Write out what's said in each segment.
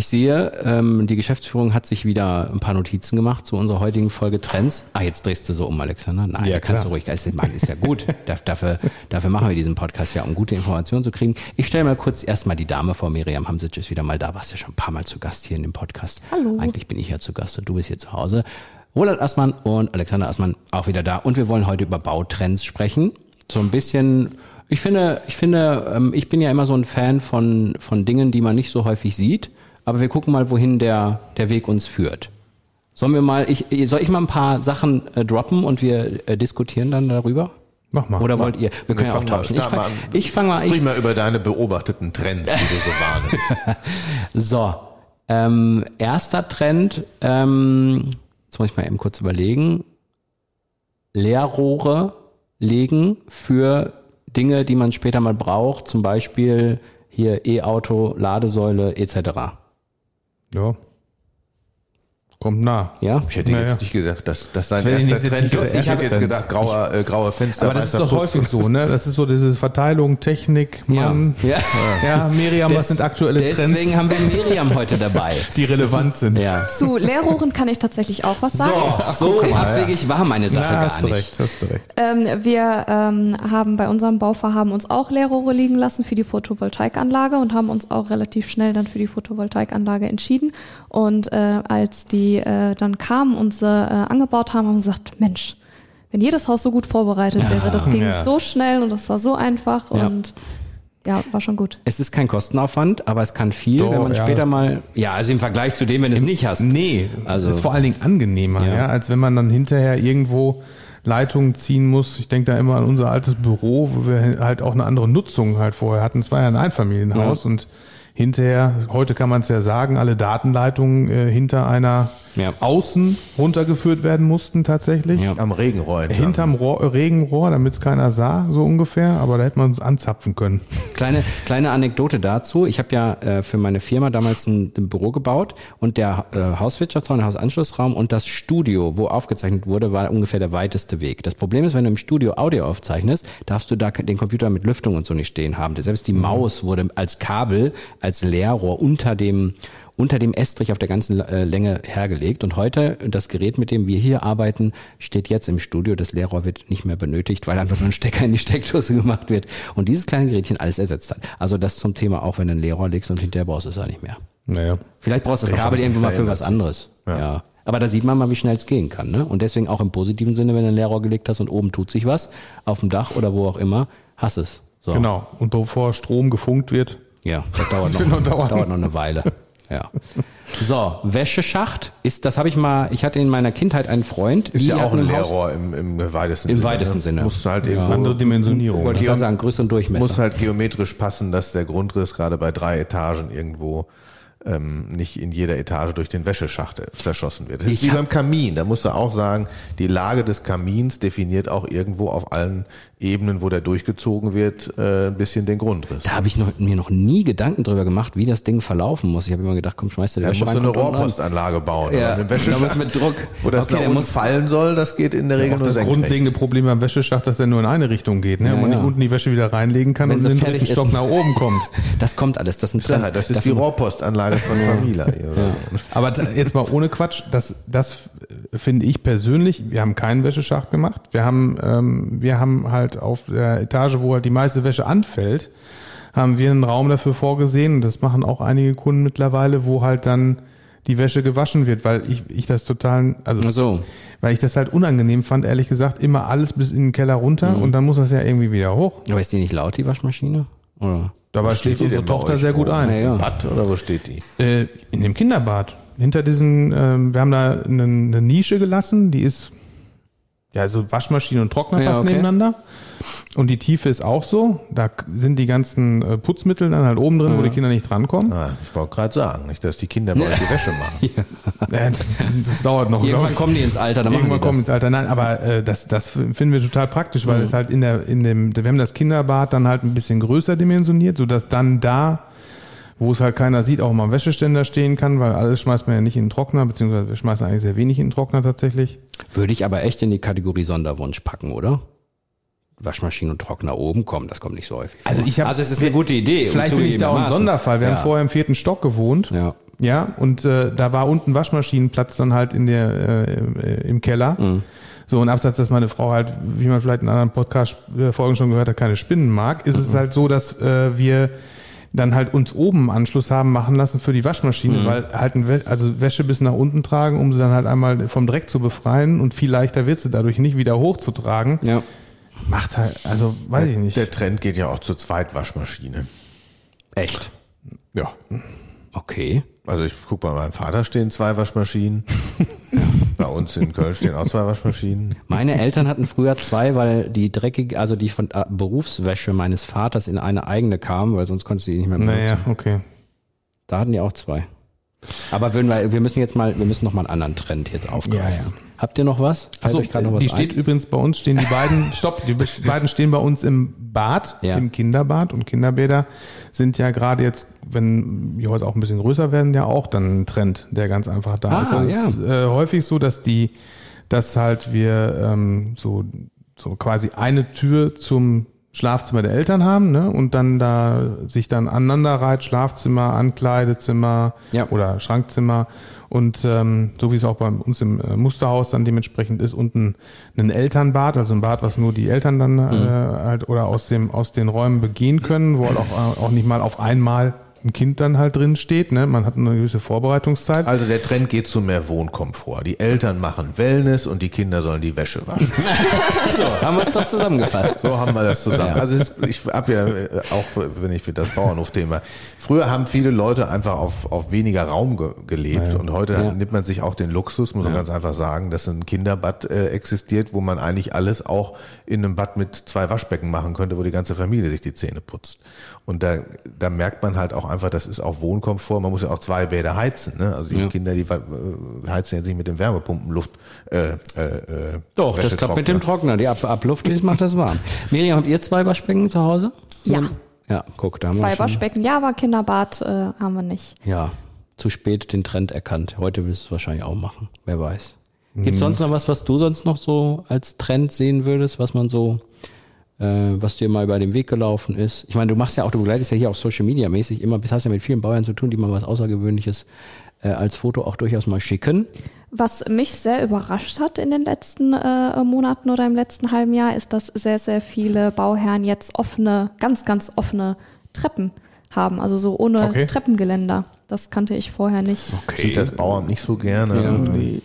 Ich sehe, ähm, die Geschäftsführung hat sich wieder ein paar Notizen gemacht zu unserer heutigen Folge Trends. Ah, jetzt drehst du so um, Alexander. Nein, Ja, da kannst klar. du ruhig. Also, Mann, ist ja gut. Da- dafür, dafür machen wir diesen Podcast ja, um gute Informationen zu kriegen. Ich stelle mal kurz erstmal die Dame vor. Miriam Hamsic ist wieder mal da. Warst ja schon ein paar Mal zu Gast hier in dem Podcast. Hallo. Eigentlich bin ich ja zu Gast und du bist hier zu Hause. Roland Assmann und Alexander Assmann auch wieder da. Und wir wollen heute über Bautrends sprechen. So ein bisschen, ich finde, ich finde, ähm, ich bin ja immer so ein Fan von, von Dingen, die man nicht so häufig sieht. Aber wir gucken mal, wohin der, der Weg uns führt. Sollen wir mal, ich, soll ich mal ein paar Sachen äh, droppen und wir äh, diskutieren dann darüber? Mach mal. Oder wollt ihr? Wir können ja auch mal, tauschen. Ich mal fang, an. ich fang mal, Sprich ich, mal über deine beobachteten Trends, die du so wahrnimmst. So, ähm, erster Trend, ähm, jetzt muss ich mal eben kurz überlegen. Leerrohre legen für Dinge, die man später mal braucht, zum Beispiel hier E-Auto, Ladesäule etc. Ja. Kommt nah. Ja? Ich hätte Naja. jetzt nicht gesagt, dass das sein Das erster nicht- Trend ist. Ich hätte jetzt gedacht, grauer, äh, grauer Fenster, Aber das ist doch Putz. häufig so, ne? Das ist so diese Verteilung, Technik, Mann. Ja. Ja, Miriam, was Des- sind aktuelle Deswegen Trends, haben wir Miriam heute dabei. die relevant sind? Ja. Zu Leerrohren kann ich tatsächlich auch was So, sagen. so abwegig war meine Sache Na, gar hast du nicht. recht, hast du recht. Ähm, wir ähm, haben bei unserem Bauvorhaben uns auch Leerrohre liegen lassen für die Photovoltaikanlage und haben uns auch relativ schnell dann für die Photovoltaikanlage entschieden. Und äh, als die äh, dann kamen und sie äh, angebaut haben, haben gesagt, Mensch, wenn jedes Haus so gut vorbereitet wäre, das ging Ja. so schnell und das war so einfach Ja. und ja, war schon gut. Es ist kein Kostenaufwand, aber es kann viel, Doch, wenn man ja. später mal, ja, also im Vergleich zu dem, wenn du es nicht hast. Nee, Also- also ist vor allen Dingen angenehmer, Ja. ja. als wenn man dann hinterher irgendwo Leitungen ziehen muss. Ich denke da immer an unser altes Büro, wo wir halt auch eine andere Nutzung halt vorher hatten. Es war ja ein Einfamilienhaus Ja. und hinterher, heute kann man es ja sagen, alle Datenleitungen äh, hinter einer Ja. Außen runtergeführt werden mussten tatsächlich. Ja. Am Regenrohr entlang. Hinterm Rohr, äh, Regenrohr, damit es keiner sah, so ungefähr, aber da hätte man es anzapfen können. Kleine, kleine Anekdote dazu. Ich habe ja äh, für meine Firma damals ein, ein Büro gebaut und der äh, Hauswirtschaftsraum, der Hausanschlussraum und das Studio, wo aufgezeichnet wurde, war ungefähr der weiteste Weg. Das Problem ist, wenn du im Studio Audio aufzeichnest, darfst du da den Computer mit Lüftung und so nicht stehen haben. Selbst die Maus wurde als Kabel, als Leerrohr unter dem unter dem Estrich auf der ganzen äh, Länge hergelegt. Und heute, das Gerät, mit dem wir hier arbeiten, steht jetzt im Studio. Das Leerrohr wird nicht mehr benötigt, weil einfach nur ein Stecker in die Steckdose gemacht wird. Und dieses kleine Gerätchen alles ersetzt hat. Also das zum Thema, auch wenn du ein Leerrohr legst und hinterher brauchst du es auch nicht mehr. Naja. Vielleicht brauchst du das Kabel irgendwann mal für was anderes. Ja. Aber da sieht man mal, wie schnell es gehen kann. Ne? Und deswegen auch im positiven Sinne, wenn du ein Leerrohr gelegt hast und oben tut sich was, auf dem Dach oder wo auch immer, hast es. So. Genau. Und bevor Strom gefunkt wird, Ja, das dauert, wird noch, noch dauert noch eine Weile. Ja. So, Wäscheschacht ist, das habe ich mal, ich hatte in meiner Kindheit einen Freund. Ist ja auch ein im Leerrohr im, im weitesten Im Sinne. weitesten ne? Sinne. Musst du halt Ja. irgendwo, andere Dimensionierung. Wollte ich ne? gerade sagen, Größe und Durchmesser. muss halt geometrisch passen, dass der Grundriss gerade bei drei Etagen irgendwo ähm, nicht in jeder Etage durch den Wäscheschacht zerschossen wird. Das ist Ich wie hab- beim Kamin. Da musst du auch sagen, die Lage des Kamins definiert auch irgendwo auf allen Ebenen, wo der durchgezogen wird, äh, ein bisschen den Grundriss. da habe ich noch, mir noch nie Gedanken drüber gemacht, wie das Ding verlaufen muss. Ich habe immer gedacht, komm, schmeiß dir Da Wäsche musst du rein, eine unten rein. Rohrpostanlage bauen. Ja, im da mit Druck. wo das Okay, nach unten fallen soll, das geht in der Regel nur das grundlegende Problem beim Wäscheschacht, dass der nur in eine Richtung geht, ne? Ja, und man ja. unten die Wäsche wieder reinlegen kann Wenn und in den dritten Stock ist. nach oben kommt. Das kommt alles. Das sind Trends. das ist die Rohrpostanlage von Famila. oder so. Aber jetzt mal ohne Quatsch, das, das finde ich persönlich, wir haben keinen Wäscheschacht gemacht. Wir haben, ähm, wir haben halt auf der Etage, wo halt die meiste Wäsche anfällt, haben wir einen Raum dafür vorgesehen, und das machen auch einige Kunden mittlerweile, wo halt dann die Wäsche gewaschen wird, weil ich, ich das total, also so. weil ich das halt unangenehm fand, ehrlich gesagt, immer alles bis in den Keller runter Mhm. und dann muss das ja irgendwie wieder hoch. Aber ist die nicht laut, die Waschmaschine? Oder? Dabei Steht die unsere Tochter sehr gut ein. Ja, Bad oder wo steht die? Äh, in dem Kinderbad. Hinter diesen, ähm, wir haben da eine, eine Nische gelassen, die ist ja, so Waschmaschine und Trockner Ja, passen okay. nebeneinander. Und die Tiefe ist auch so. Da sind die ganzen äh, Putzmittel dann halt oben drin, wo die Kinder nicht drankommen. Ah, ich wollte gerade sagen, nicht, dass die Kinder bei euch die Wäsche machen. Äh, das, das dauert noch. Irgendwann ich. kommen die ins Alter, dann machen Irgendwann die kommen das. ins Alter. Nein, aber äh, das, das finden wir total praktisch, weil es halt in der, in dem, wir haben das Kinderbad dann halt ein bisschen größer dimensioniert, sodass dann da, wo es halt keiner sieht, auch mal ein Wäscheständer stehen kann, weil alles schmeißt man ja nicht in den Trockner, beziehungsweise wir schmeißen eigentlich sehr wenig in den Trockner tatsächlich. Würde ich aber echt in die Kategorie Sonderwunsch packen, oder? Waschmaschine und Trockner oben kommen, das kommt nicht so häufig. vor. Also ich hab- also es ist eine gute Idee. Vielleicht bin ich da auch ein. Sonderfall. Wir ja. haben vorher im vierten Stock gewohnt. Ja. Ja, und äh, da war unten Waschmaschinenplatz dann halt in der äh, äh, im Keller. Mhm. So, und abseits, dass meine Frau halt, wie man vielleicht in anderen Podcast-Folgen schon gehört hat, keine Spinnen mag, ist Mhm. es halt so, dass äh, wir dann halt uns oben einen Anschluss haben machen lassen für die Waschmaschine, Mhm. weil halt ein Wä also Wäsche bis nach unten tragen, um sie dann halt einmal vom Dreck zu befreien und viel leichter wird sie dadurch nicht wieder hochzutragen. ja. Macht halt, also weiß ich nicht. Der Trend geht ja auch zur Zweitwaschmaschine. Echt? Ja. Okay. Also ich guck bei meinem Vater stehen zwei Waschmaschinen. Bei uns in Köln stehen auch zwei Waschmaschinen. Meine Eltern hatten früher zwei, weil die dreckige, also die von äh, Berufswäsche meines Vaters in eine eigene kam, weil sonst konntest du die nicht mehr benutzen. naja, okay. Da hatten die auch zwei. Aber würden wir, wir müssen jetzt mal, wir müssen noch mal einen anderen Trend jetzt aufgreifen. Ja, ja. Habt ihr noch was? Fällt Also, noch was die steht ein? übrigens bei uns, stehen die beiden, stopp, die be- beiden stehen bei uns im Bad, Ja. im Kinderbad und Kinderbäder sind ja gerade jetzt, wenn die heute auch ein bisschen größer werden, ja auch dann ein Trend, der ganz einfach da Ah, ist. Also ja. Es ist äh, häufig so, dass die, dass halt wir ähm, so, so quasi eine Tür zum Schlafzimmer der Eltern haben, ne? Und dann da sich dann aneinander reiht, Schlafzimmer, Ankleidezimmer Ja. oder Schrankzimmer. Und ähm, so wie es auch bei uns im äh, Musterhaus dann dementsprechend ist, unten ein Elternbad, also ein Bad, was nur die Eltern dann äh, halt oder aus dem aus den Räumen begehen können, wo halt auch, äh, auch nicht mal auf einmal ein Kind dann halt drin steht. Ne? Man hat eine gewisse Vorbereitungszeit. Also der Trend geht zu mehr Wohnkomfort. Die Eltern machen Wellness und die Kinder sollen die Wäsche waschen. So, haben wir es doch zusammengefasst. So haben wir das zusammen. Ja. Also es, ich habe ja äh, auch, wenn ich für das Bauernhof-Thema. Früher haben viele Leute einfach auf, auf weniger Raum ge gelebt und heute Ja. nimmt man sich auch den Luxus, muss man ganz einfach sagen, dass ein Kinderbad äh, existiert, wo man eigentlich alles auch in einem Bad mit zwei Waschbecken machen könnte, wo die ganze Familie sich die Zähne putzt. Und da, da merkt man halt auch einfach, das ist auch Wohnkomfort. Man muss ja auch zwei Bäder heizen. Ne? Also die Ja. Kinder, die äh, heizen jetzt nicht mit dem Wärmepumpen Luft. Äh, äh, äh, Doch, das klappt mit dem Trockner. Die Ab Abluft, das macht das warm. Miriam, habt ihr zwei Waschbecken zu Hause? Ja. Ja, guck, da haben Zwei wir schon, Waschbecken, ja, aber Kinderbad äh, haben wir nicht. Ja, zu spät den Trend erkannt. Heute willst du es wahrscheinlich auch machen. Wer weiß. Gibt Mhm. es sonst noch was, was du sonst noch so als Trend sehen würdest, was man so, was dir mal über den Weg gelaufen ist? Ich meine, du machst ja auch, du begleitest ja hier auch Social Media mäßig immer, hast ja mit vielen Bauern zu tun, die mal was Außergewöhnliches äh, als Foto auch durchaus mal schicken. Was mich sehr überrascht hat in den letzten äh, Monaten oder im letzten halben Jahr, ist, dass sehr, sehr viele Bauherren jetzt offene, ganz, ganz offene Treppen haben. Also so ohne Okay. Treppengeländer. Das kannte ich vorher nicht. Sieht das Bauamt nicht so gerne. Ja.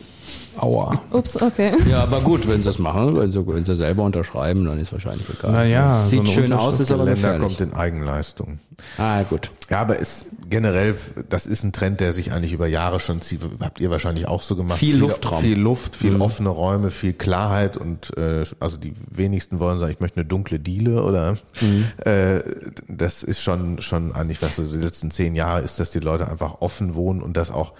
Aua. Ups, okay. Ja, aber gut, wenn sie es machen, wenn sie, wenn sie selber unterschreiben, dann ist wahrscheinlich egal. Naja, so Sieht eine schön aus, ist aber Länder gefährlich. kommt in Eigenleistung. Ah, gut. Ja, aber ist generell, das ist ein Trend, der sich eigentlich über Jahre schon zieht. Habt ihr wahrscheinlich auch so gemacht. Viel Viele- Luftraum. Viel Luft, viel offene Räume, viel Klarheit und äh, also die wenigsten wollen sagen, ich möchte eine dunkle Diele oder äh, das ist schon schon eigentlich, was so die letzten zehn Jahre ist, dass die Leute einfach offen wohnen und dass auch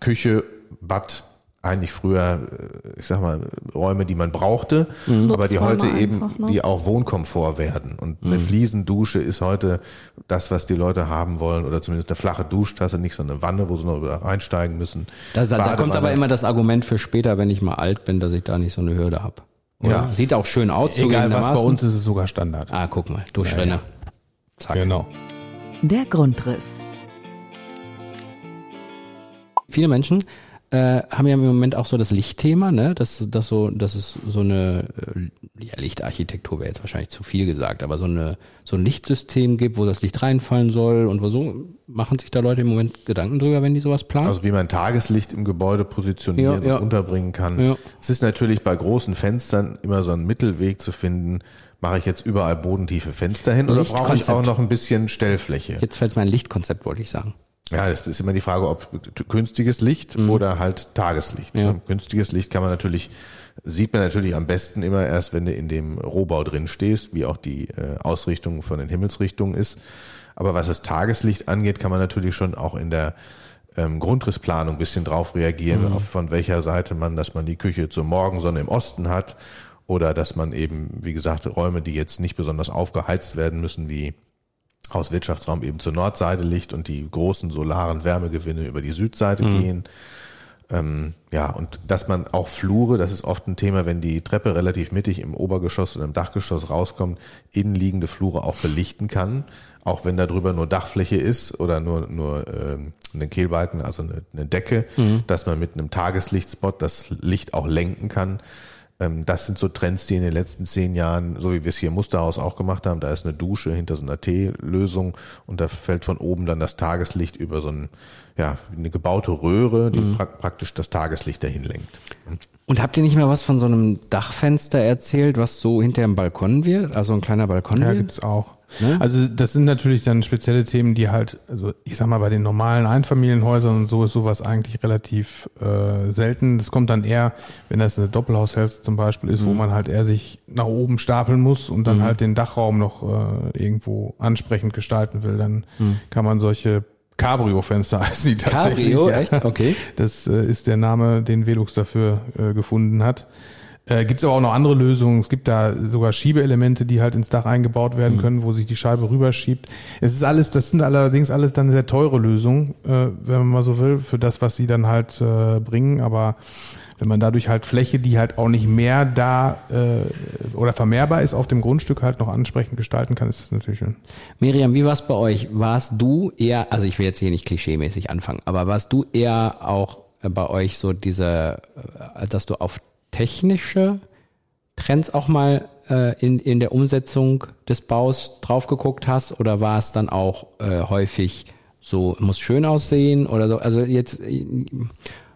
Küche, Bad eigentlich früher, äh, ich sag mal, Räume, die man brauchte, aber die heute eben, einfach, ne? die auch Wohnkomfort werden. Und eine Fliesendusche ist heute das, was die Leute haben wollen, oder zumindest eine flache Duschtasse, nicht so eine Wanne, wo sie noch reinsteigen müssen. Da, da, kommt aber immer das Argument für später, wenn ich mal alt bin, dass ich da nicht so eine Hürde habe. Ja. Sieht auch schön aus, Egal was bei uns ist es sogar Standard. Ah, guck mal, Duschrinne. Zack. Genau. Der Grundriss. Viele Menschen äh, haben ja im Moment auch so das Lichtthema, ne? Dass, dass so, dass es so eine äh, ja, Lichtarchitektur wäre jetzt wahrscheinlich zu viel gesagt, aber so eine so ein Lichtsystem gibt, wo das Licht reinfallen soll und wo so machen sich da Leute im Moment Gedanken drüber, wenn die sowas planen. Also wie man Tageslicht im Gebäude positionieren Ja, ja. und unterbringen kann. Ja. Es ist natürlich bei großen Fenstern immer so ein Mittelweg zu finden. Mache ich jetzt überall bodentiefe Fenster hin oder brauche ich auch noch ein bisschen Stellfläche? Jetzt fällt mir ein Lichtkonzept, wollte ich sagen. Ja, das ist immer die Frage, ob künstliches Licht oder halt Tageslicht. Ja. Ne? Künstliches Licht kann man natürlich, sieht man natürlich am besten immer erst, wenn du in dem Rohbau drin stehst, wie auch die äh, Ausrichtung von den Himmelsrichtungen ist. Aber was das Tageslicht angeht, kann man natürlich schon auch in der ähm, Grundrissplanung ein bisschen drauf reagieren, auf von welcher Seite man, dass man die Küche zur Morgensonne im Osten hat oder dass man eben, wie gesagt, Räume, die jetzt nicht besonders aufgeheizt werden müssen, wie Hauswirtschaftsraum eben zur Nordseite liegt und die großen solaren Wärmegewinne über die Südseite gehen. Ähm, ja, und dass man auch Flure, das ist oft ein Thema, wenn die Treppe relativ mittig im Obergeschoss oder im Dachgeschoss rauskommt, innenliegende Flure auch belichten kann, auch wenn da drüber nur Dachfläche ist oder nur, nur ähm, eine Kehlbalken, also eine, eine Decke, dass man mit einem Tageslichtspot das Licht auch lenken kann. Ähm, das sind so Trends, die in den letzten zehn Jahren, so wie wir es hier im Musterhaus auch gemacht haben, da ist eine Dusche hinter so einer T-Lösung und da fällt von oben dann das Tageslicht über so ein, ja, eine gebaute Röhre, die pra praktisch das Tageslicht dahin lenkt. Und habt ihr nicht mal was von so einem Dachfenster erzählt, was so hinter dem Balkon wird? Also ein kleiner Balkon Ja, wird? gibt's auch. Ne? Also das sind natürlich dann spezielle Themen, die halt, also ich sag mal, bei den normalen Einfamilienhäusern und so ist sowas eigentlich relativ äh, selten. Das kommt dann eher, wenn das eine Doppelhaushälfte zum Beispiel ist, wo man halt eher sich nach oben stapeln muss und dann halt den Dachraum noch äh, irgendwo ansprechend gestalten will, dann kann man solche Cabrio-Fenster heißen die tatsächlich. Cabrio, ja. echt? Okay. Das äh, ist der Name, den Velux dafür äh, gefunden hat. Äh, Gibt es aber auch noch andere Lösungen. Es gibt da sogar Schiebeelemente, die halt ins Dach eingebaut werden können, wo sich die Scheibe rüberschiebt. Es ist alles, das sind allerdings alles dann sehr teure Lösungen, äh, wenn man mal so will, für das, was sie dann halt äh, bringen. Aber wenn man dadurch halt Fläche, die halt auch nicht mehr da äh, oder vermehrbar ist, auf dem Grundstück halt noch ansprechend gestalten kann, ist das natürlich schön. Miriam, wie war es bei euch? Warst du eher, also ich will jetzt hier nicht klischeemäßig anfangen, aber warst du eher auch bei euch so diese, äh, dass du auf technische Trends auch mal äh, in, in der Umsetzung des Baus drauf geguckt hast oder war es dann auch äh, häufig so, muss schön aussehen oder so? Also jetzt äh,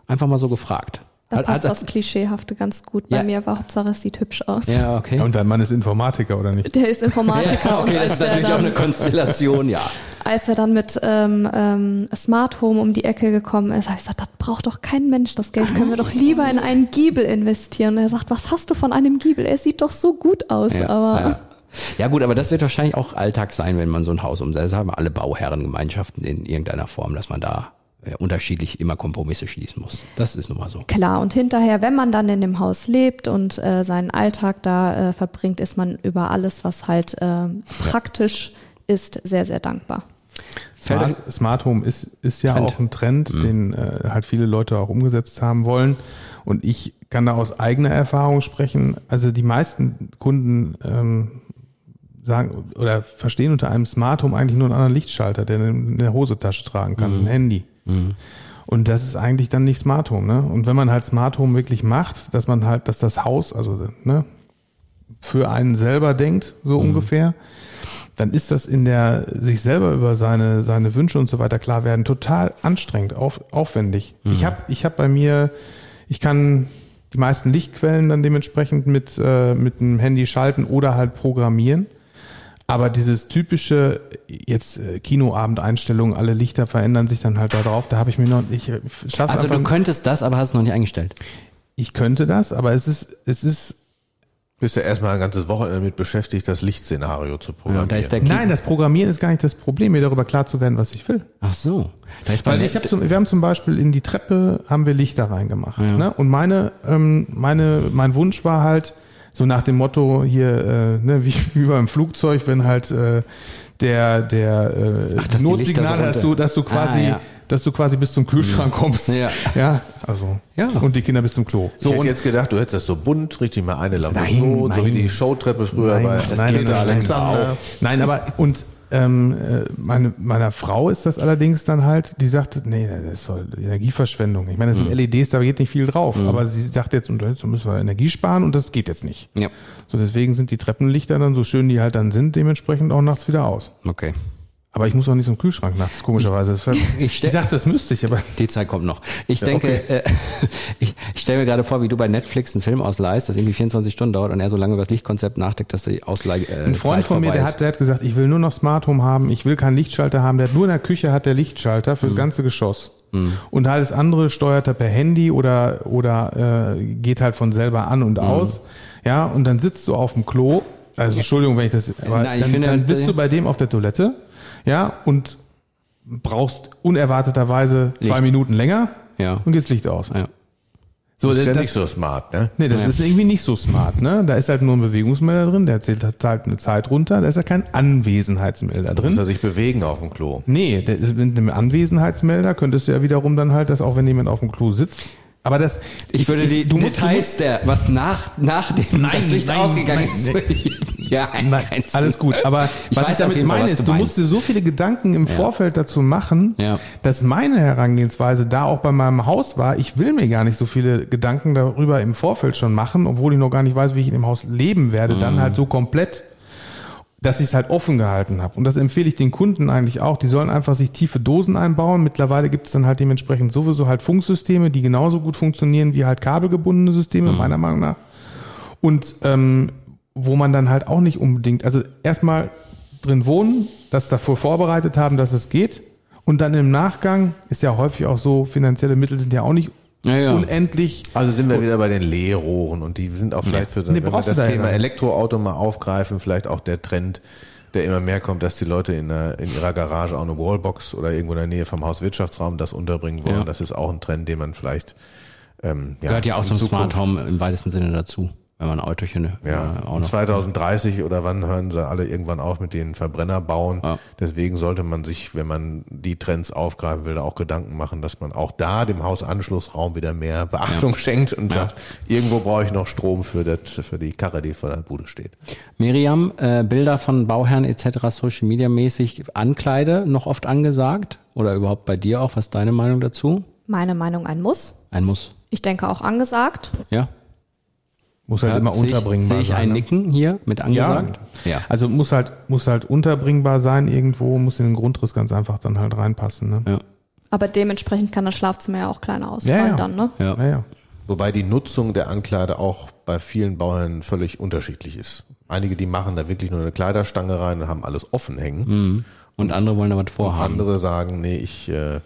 einfach mal so gefragt. Da passt hat- das Klischeehafte ganz gut. Bei Ja. mir war Hauptsache, es sieht hübsch aus. Ja, okay. Ja, und dein Mann ist Informatiker, oder nicht? Der ist Informatiker Ja, okay, und das ist natürlich auch eine Konstellation, ja. Als er dann mit ähm, ähm, Smart Home um die Ecke gekommen ist, habe ich gesagt, das braucht doch kein Mensch. Das Geld können wir doch lieber in einen Giebel investieren. Und er sagt, was hast du von einem Giebel? Er sieht doch so gut aus. Ja, aber ja. ja gut, aber das wird wahrscheinlich auch Alltag sein, wenn man so ein Haus umsetzt. Das haben alle Bauherrengemeinschaften in irgendeiner Form, dass man da äh, unterschiedlich immer Kompromisse schließen muss. Das ist nun mal so. Klar, und hinterher, wenn man dann in dem Haus lebt und äh, seinen Alltag da äh, verbringt, ist man über alles, was halt äh, praktisch ist, sehr, sehr dankbar. Smart, Smart Home ist, ist ja Trend. auch ein Trend, den äh, halt viele Leute auch umgesetzt haben wollen. Und ich kann da aus eigener Erfahrung sprechen. Also die meisten Kunden ähm, sagen oder verstehen unter einem Smart Home eigentlich nur einen anderen Lichtschalter, der eine, eine Hosentasche tragen kann, ein Handy. Und das ist eigentlich dann nicht Smart Home, ne? Und wenn man halt Smart Home wirklich macht, dass man halt, dass das Haus, also ne, für einen selber denkt, so ungefähr, dann ist das in der sich selber über seine seine Wünsche und so weiter klar werden total anstrengend, auf, aufwendig. Ich habe ich habe bei mir, ich kann die meisten Lichtquellen dann dementsprechend mit äh, mit dem Handy schalten oder halt programmieren. Aber dieses typische jetzt äh, Kinoabendeinstellungen, alle Lichter verändern sich dann halt da drauf. Da habe ich mir noch ich äh, schaff's Also du könntest das, aber hast es noch nicht eingestellt. ich könnte das, aber es ist es ist Bist ja erstmal ein ganzes Wochenende damit beschäftigt, das Lichtszenario zu Ja, programmieren. da ist der Nein, das Programmieren ist gar nicht das Problem, mir darüber klar zu werden, was ich will. Ach so. Da ist bei Weil ich hab zum, wir haben zum Beispiel in die Treppe haben wir Lichter reingemacht. Ne? Und meine, ähm, meine, mein Wunsch war halt so nach dem Motto hier, äh, ne, wie, wie beim Flugzeug, wenn halt äh, der der äh, Ach, Notsignal, so dass du, dass du quasi, Ah, ja. Dass du quasi bis zum Kühlschrank kommst. Ja. ja, also Ja. und die Kinder bis zum Klo. ich So hätte und jetzt gedacht, du hättest das so bunt, richtig mal eine Lampe Nein, so, so nein. wie die Showtreppe früher Nein, bei das geht Peter nicht. Alexander. Nein, aber und ähm, äh, meine, meiner Frau ist das allerdings dann halt, die sagt, nee, das ist doch Energieverschwendung. Ich meine, das sind LEDs, da geht nicht viel drauf. Aber sie sagt jetzt, und jetzt müssen wir Energie sparen und das geht jetzt nicht. Ja, So deswegen sind die Treppenlichter dann so schön, die halt dann sind, dementsprechend auch nachts wieder aus. okay. Aber ich muss auch nicht so einen Kühlschrank nachts, komischerweise. Ich ich, dachte, das müsste ich, aber Die Zeit kommt noch. Ich denke, äh, ich, ich stelle mir gerade vor, wie du bei Netflix einen Film ausleihst, das irgendwie 24 Stunden dauert und er so lange über das Lichtkonzept nachdenkt, dass die Ausleih äh, ein Freund Zeit von mir, der hat, der hat gesagt, ich will nur noch Smart Home haben, ich will keinen Lichtschalter haben. Der hat nur in der Küche hat der Lichtschalter Mhm. für das ganze Geschoss. Und alles andere steuert er per Handy oder, oder äh, geht halt von selber an Mhm. und aus. Ja, und dann sitzt du auf dem Klo. Also Entschuldigung, wenn ich das. Aber Nein, ich dann, finde, dann bist du bei dem auf der Toilette, ja, und brauchst unerwarteterweise zwei Licht. Minuten länger Ja. und geht's Licht aus. Ja. So, Das ist ja das- nicht so smart, ne? Nee, das Ja. ist irgendwie nicht so smart, ne? Da ist halt nur ein Bewegungsmelder drin, der zählt zahlt eine Zeit runter, da ist ja kein Anwesenheitsmelder Da muss er drin. sich bewegen auf dem Klo. Nee, der ist mit einem Anwesenheitsmelder könntest du ja wiederum dann halt, dass auch wenn jemand auf dem Klo sitzt. Aber das, Ich würde die du musst, Details der, was nach, nach dem Nein, das Licht nein, ausgegangen nein, ist. ja, Nein, alles gut. Aber Ich was ich damit Fall, meine was ist, du musst dir so viele Gedanken im Vorfeld dazu machen, Ja. dass meine Herangehensweise da auch bei meinem Haus war, ich will mir gar nicht so viele Gedanken darüber im Vorfeld schon machen, obwohl ich noch gar nicht weiß, wie ich in dem Haus leben werde, Mhm. dann halt so komplett, dass ich es halt offen gehalten habe. Und das empfehle ich den Kunden eigentlich auch. Die sollen einfach sich tiefe Dosen einbauen. Mittlerweile gibt es dann halt dementsprechend sowieso halt Funksysteme, die genauso gut funktionieren wie halt kabelgebundene Systeme, meiner Meinung nach. Und ähm, wo man dann halt auch nicht unbedingt, also erstmal drin wohnen, das davor vorbereitet haben, dass es geht. Und dann im Nachgang ist ja häufig auch so, finanzielle Mittel sind ja auch nicht Ja, ja. unendlich. Also sind wir wieder bei den Leerrohren und die sind auch vielleicht für Nee, wenn wir das da Thema. Elektroauto mal aufgreifen, vielleicht auch der Trend, der immer mehr kommt, dass die Leute in, der, in ihrer Garage auch eine Wallbox oder irgendwo in der Nähe vom Hauswirtschaftsraum das unterbringen wollen. Ja. Das ist auch ein Trend, den man vielleicht ähm, ja, Gehört ja auch zum Smart Zukunft- Home im weitesten Sinne dazu, wenn man ein Autochen Ja, äh, auch und noch. 2030 oder wann hören sie alle irgendwann auf mit den Verbrenner bauen. Ja. Deswegen sollte man sich, wenn man die Trends aufgreifen will, auch Gedanken machen, dass man auch da dem Hausanschlussraum wieder mehr Beachtung schenkt und sagt, irgendwo brauche ich noch Strom für, das, für die Karre, die vor der Bude steht. Miriam, äh, Bilder von Bauherren etc. Social Media mäßig Ankleide noch oft angesagt oder überhaupt bei dir auch? Was ist deine Meinung dazu? Meine Meinung ein Muss. Ein Muss. Ich denke auch angesagt. Ja. Muss halt immer sehe ich, unterbringbar sehe ich sein. ein ne? Nicken hier mit angesagt? Ja. Also muss halt, muss halt unterbringbar sein irgendwo, muss in den Grundriss ganz einfach dann halt reinpassen. Ne? Ja. Aber dementsprechend kann das Schlafzimmer ja auch kleiner Ja, ausfallen ja. dann, ne? Ja. Ja, ja. Wobei die Nutzung der Ankleide auch bei vielen Bauherren völlig unterschiedlich ist. Einige, die machen da wirklich nur eine Kleiderstange rein und haben alles offen hängen. Und andere wollen da was vorhaben. Andere sagen, nee, ich äh,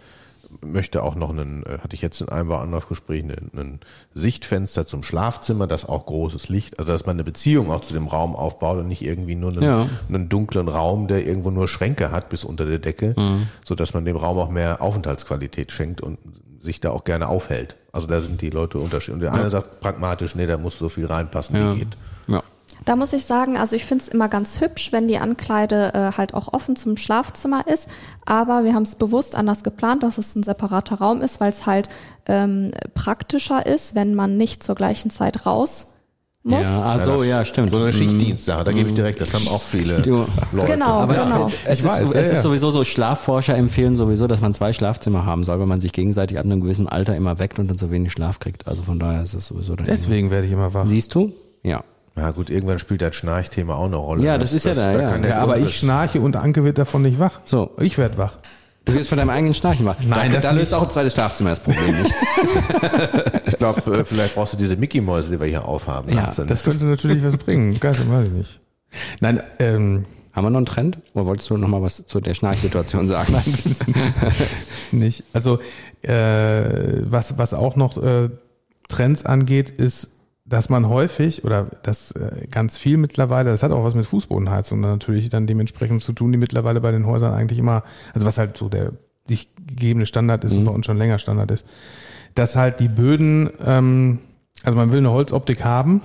möchte auch noch einen, äh, hatte ich jetzt in einem Anlaufgespräch, einen, einen Sichtfenster zum Schlafzimmer, das auch großes Licht, also dass man eine Beziehung auch zu dem Raum aufbaut und nicht irgendwie nur einen, Ja. einen dunklen Raum, der irgendwo nur Schränke hat bis unter der Decke, so dass man dem Raum auch mehr Aufenthaltsqualität schenkt und sich da auch gerne aufhält. Also da sind die Leute unterschiedlich. Und der eine sagt pragmatisch, nee, da muss so viel reinpassen, Ja. wie geht. Ja. Da muss ich sagen, also ich finde es immer ganz hübsch, wenn die Ankleide äh, halt auch offen zum Schlafzimmer ist. Aber wir haben es bewusst anders geplant, dass es ein separater Raum ist, weil es halt ähm, praktischer ist, wenn man nicht zur gleichen Zeit raus muss. Ja, ah, so, das- ja, stimmt. So eine Mhm. Schichtdienstsache, da gebe ich direkt, das haben auch viele Du- Leute. Genau, Aber genau. es, ist, weiß, es ja, ist ja. sowieso so, Schlafforscher empfehlen sowieso, dass man zwei Schlafzimmer haben soll, weil man sich gegenseitig ab einem gewissen Alter immer weckt und dann so wenig Schlaf kriegt. Also von daher ist es sowieso dann Deswegen werde ich immer wach. immer- Siehst du? Ja. Ja gut, irgendwann spielt das Schnarchthema auch eine Rolle. Ja, das ist ja da, ja. kann der Ja, aber ich schnarche und Anke wird davon nicht wach. So. Ich werde wach. Du wirst von deinem eigenen Schnarchen wach. Nein, da, das da löst nicht. auch ein zweites Schlafzimmer das Problem nicht. Ich glaube, äh, vielleicht brauchst du diese Mickey-Mäuse, die wir hier aufhaben. Ja, dann. Das könnte natürlich was bringen. Geil, weiß ich nicht. Nein, ähm, Haben wir noch einen Trend? Oder wolltest du noch mal was zu der Schnarchsituation sagen? nicht. Also äh, was, was auch noch äh, Trends angeht, ist, dass man häufig oder das äh, ganz viel mittlerweile, das hat auch was mit Fußbodenheizung natürlich dann dementsprechend zu tun, die mittlerweile bei den Häusern eigentlich immer, also was halt so der sich gegebene Standard ist und bei uns schon länger Standard ist, dass halt die Böden, ähm, also man will eine Holzoptik haben,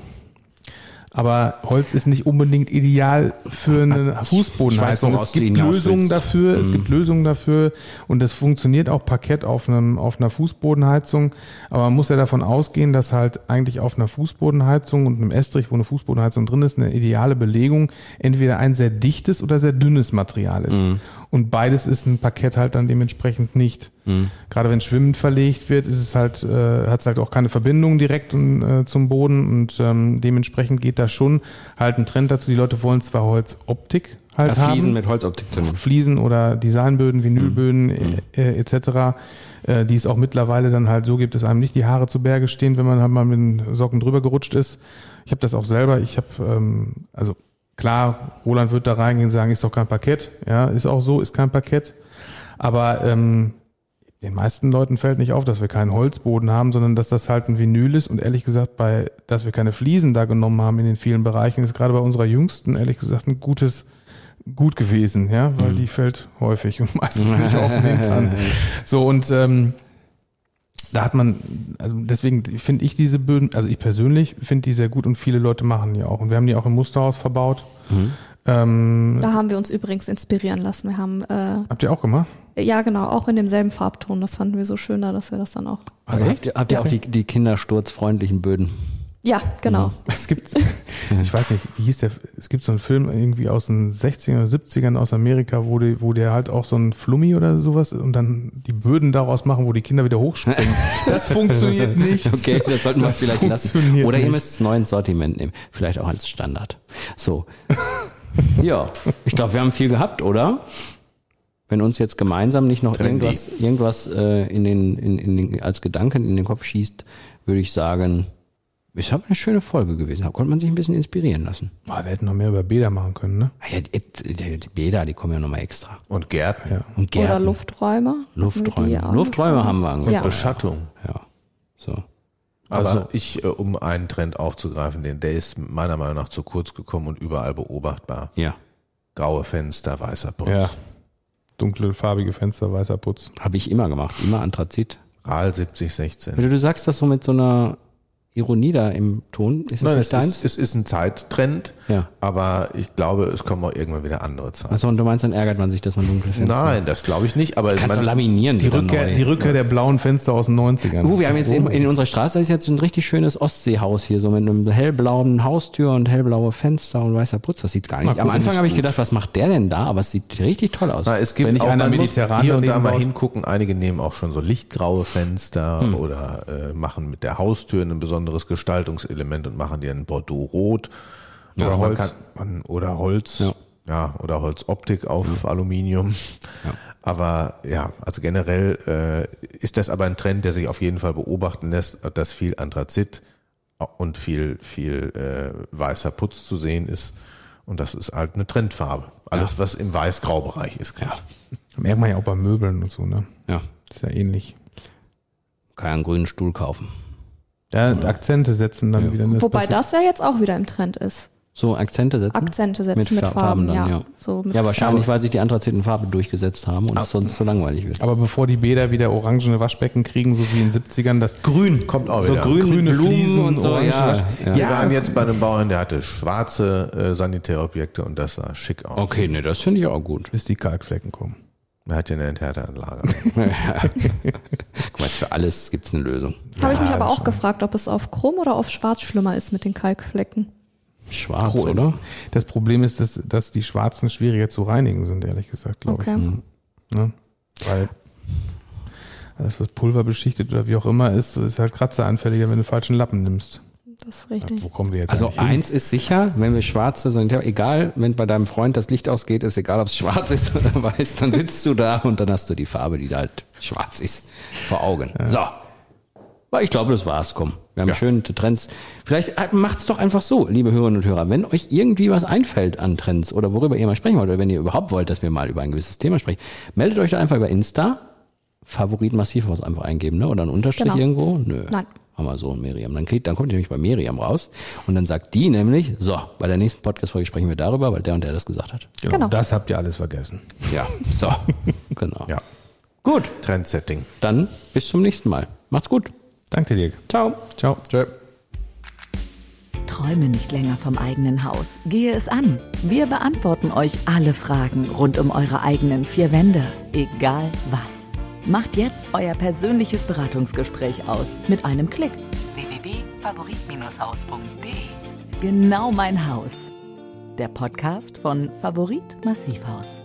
aber Holz ist nicht unbedingt ideal für eine Fußbodenheizung. es gibt Lösungen dafür, es gibt Lösungen dafür. Und es funktioniert auch Parkett auf einem auf einer Fußbodenheizung, aber man muss ja davon ausgehen, dass halt eigentlich auf einer Fußbodenheizung und einem Estrich, wo eine Fußbodenheizung drin ist, eine ideale Belegung entweder ein sehr dichtes oder sehr dünnes Material ist. Und beides ist ein Parkett halt dann dementsprechend nicht. Gerade wenn schwimmend verlegt wird, ist es halt, äh, hat es halt auch keine Verbindung direkt und, äh, zum Boden und ähm, dementsprechend geht da schon halt ein Trend dazu. Die Leute wollen zwar Holzoptik halt Ja, haben. Fliesen mit Holzoptik zu nehmen. Fliesen oder Designböden, Vinylböden Mhm. äh, äh, etc., äh, die es auch mittlerweile dann halt so gibt, dass einem nicht die Haare zu Berge stehen, wenn man halt mal mit den Socken drüber gerutscht ist. Ich habe das auch selber. Ich habe, ähm, also klar, Roland wird da reingehen und sagen, ist doch kein Parkett. Ja, ist auch so, ist kein Parkett. Aber ähm, den meisten Leuten fällt nicht auf, dass wir keinen Holzboden haben, sondern dass das halt ein Vinyl ist. Und ehrlich gesagt, bei, dass wir keine Fliesen da genommen haben in den vielen Bereichen, ist gerade bei unserer Jüngsten ehrlich gesagt ein gutes gut gewesen, ja, weil die fällt häufig und meistens nicht auf den Hintern. So und ähm, da hat man, also deswegen finde ich diese Böden, also ich persönlich finde die sehr gut und viele Leute machen die auch. Und wir haben die auch im Musterhaus verbaut. Ähm, Da haben wir uns übrigens inspirieren lassen. Wir haben, äh, habt ihr auch gemacht? ja genau, auch in demselben Farbton. Das fanden wir so schöner, dass wir das dann auch. Also habt ihr, habt ihr auch die, die kindersturzfreundlichen Böden? Ja, genau. Es gibt, ich weiß nicht, wie hieß der, es gibt so einen Film irgendwie aus den 60er oder 70ern aus Amerika, wo, die, wo der halt auch so ein Flummi oder sowas und dann die Böden daraus machen, wo die Kinder wieder hochspringen. Das funktioniert nicht. Okay, das sollten wir Das vielleicht lassen. funktioniert Oder ihr müsst es neu ins Sortiment nehmen. Vielleicht auch als Standard. So. ja, ich glaube, wir haben viel gehabt, oder? Wenn uns jetzt gemeinsam nicht noch Trendy. irgendwas, irgendwas äh, in den, in, in den, als Gedanken in den Kopf schießt, würde ich sagen, es hat eine schöne Folge gewesen. Da konnte man sich ein bisschen inspirieren lassen. Boah, wir hätten noch mehr über Bäder machen können, ne? Ah Ja, die, die, die Bäder, die kommen ja nochmal extra. Und Gärten. Ja. Und Oder Gärten. Lufträume. Lufträume. Auch. Lufträume haben wir angefangen. Ja. Beschattung. Ja. So. Aber Also- ich, äh, um einen Trend aufzugreifen, den, der ist meiner Meinung nach zu kurz gekommen und überall beobachtbar. Ja. Graue Fenster, weißer Putz. Ja. Dunkle, farbige Fenster, weißer Putz. Habe ich immer gemacht. Immer Anthrazit. RAL 7016. Du, du sagst das so mit so einer Ironie da im Ton. Ist das Nein, nicht es deins? ist, es ist ein Zeittrend, Ja. aber ich glaube, es kommen auch irgendwann wieder andere Zeiten. Achso, und du meinst, dann ärgert man sich, dass man dunkle Fenster Nein, das glaube ich nicht, aber Kannst du man, laminieren Die Rückkehr, neu. die Rückkehr der blauen Fenster aus den 90ern. Uh, wir haben jetzt in, in unserer Straße ist jetzt ein richtig schönes Ostseehaus hier, so mit einem hellblauen Haustür und hellblaue Fenster und weißer Putz. Das sieht gar nicht. Na, Am Anfang habe ich gedacht, was macht der denn da? Aber es sieht richtig toll aus. Na, es gibt Wenn nicht auch, einer man muss mediterran hier und da mal hingucken. Einige nehmen auch schon so lichtgraue Fenster Hm. oder äh, machen mit der Haustür ein besonderes Gestaltungselement und machen dir ein Bordeaux-Rot. Oder Also man Holz. kann- man, oder Holz. Ja. Ja. oder Holzoptik auf Aluminium. Ja. Aber ja, also generell äh, ist das aber ein Trend, der sich auf jeden Fall beobachten lässt, dass viel Anthrazit und viel, viel äh, weißer Putz zu sehen ist. Und das ist halt eine Trendfarbe. Alles, was im Weiß-Grau-Bereich ist. gerade. Merkt man ja auch bei Möbeln und so, ne? Ja. Ist ja ähnlich. Kann ja einen grünen Stuhl kaufen. Ja, Akzente setzen dann wieder. das Wobei das ja jetzt auch wieder im Trend ist. So Akzente setzen? Akzente setzen Mit mit, Fa- Farben, Farben dann, ja. ja. So mit Ja, wahrscheinlich, Farben. weil sich die anthraziten Farben durchgesetzt haben und es sonst so langweilig wird. Aber bevor die Bäder wieder orangene Waschbecken kriegen, so wie in den 70ern, das Grün kommt auch So wieder. grün mit grüne Blumen Fliesen und so, orange ja. Ja. Wir waren jetzt bei einem Bauern, der hatte schwarze äh, Sanitärobjekte und das sah schick aus. Okay, ne, das finde ich auch gut. bis die Kalkflecken kommen. Er hat ja eine Enthärteanlage. Guck mal, für alles gibt es eine Lösung. Habe ich mich aber auch schon. gefragt, ob es auf Chrom oder auf Schwarz schlimmer ist mit den Kalkflecken. Schwarz, Groß. oder? Das Problem ist, dass, dass die Schwarzen schwieriger zu reinigen sind, ehrlich gesagt, glaube Okay. ich. Ne? Weil alles, was Pulver beschichtet oder wie auch immer ist, ist halt kratzeranfälliger, wenn du falschen Lappen nimmst. Das ist richtig. Wo kommen wir jetzt Also eigentlich hin? eins ist sicher, wenn wir schwarze Sanitär, egal, wenn bei deinem Freund das Licht ausgeht, ist egal, ob es schwarz ist oder weiß, dann sitzt du da und dann hast du die Farbe, die da halt schwarz ist, vor Augen. So. Ich glaube, das war's, komm. Wir haben schöne Trends. Vielleicht äh, macht's doch einfach so, liebe Hörerinnen und Hörer, wenn euch irgendwie was einfällt an Trends oder worüber ihr mal sprechen wollt, oder wenn ihr überhaupt wollt, dass wir mal über ein gewisses Thema sprechen, meldet euch doch einfach über Insta, Favorit Massivhaus einfach eingeben, ne? Oder ein Unterstrich Genau. irgendwo? Nö. Nein. Haben wir so, Miriam. Dann, kriegt, dann kommt ihr nämlich bei Miriam raus und dann sagt die nämlich, so, bei der nächsten Podcast-Folge sprechen wir darüber, weil der und der das gesagt hat. Genau, Genau. Das habt ihr alles vergessen. Ja, so, genau. ja. Gut, Trendsetting. dann bis zum nächsten Mal. Macht's gut. Danke dir, Dirk. Ciao. Ciao. Tschö. Träume nicht länger vom eigenen Haus. Gehe es an. Wir beantworten euch alle Fragen rund um eure eigenen vier Wände. Egal was. Macht jetzt euer persönliches Beratungsgespräch aus. Mit einem Klick. www.favorit-haus.de Genau mein Haus. Der Podcast von Favorit Massivhaus.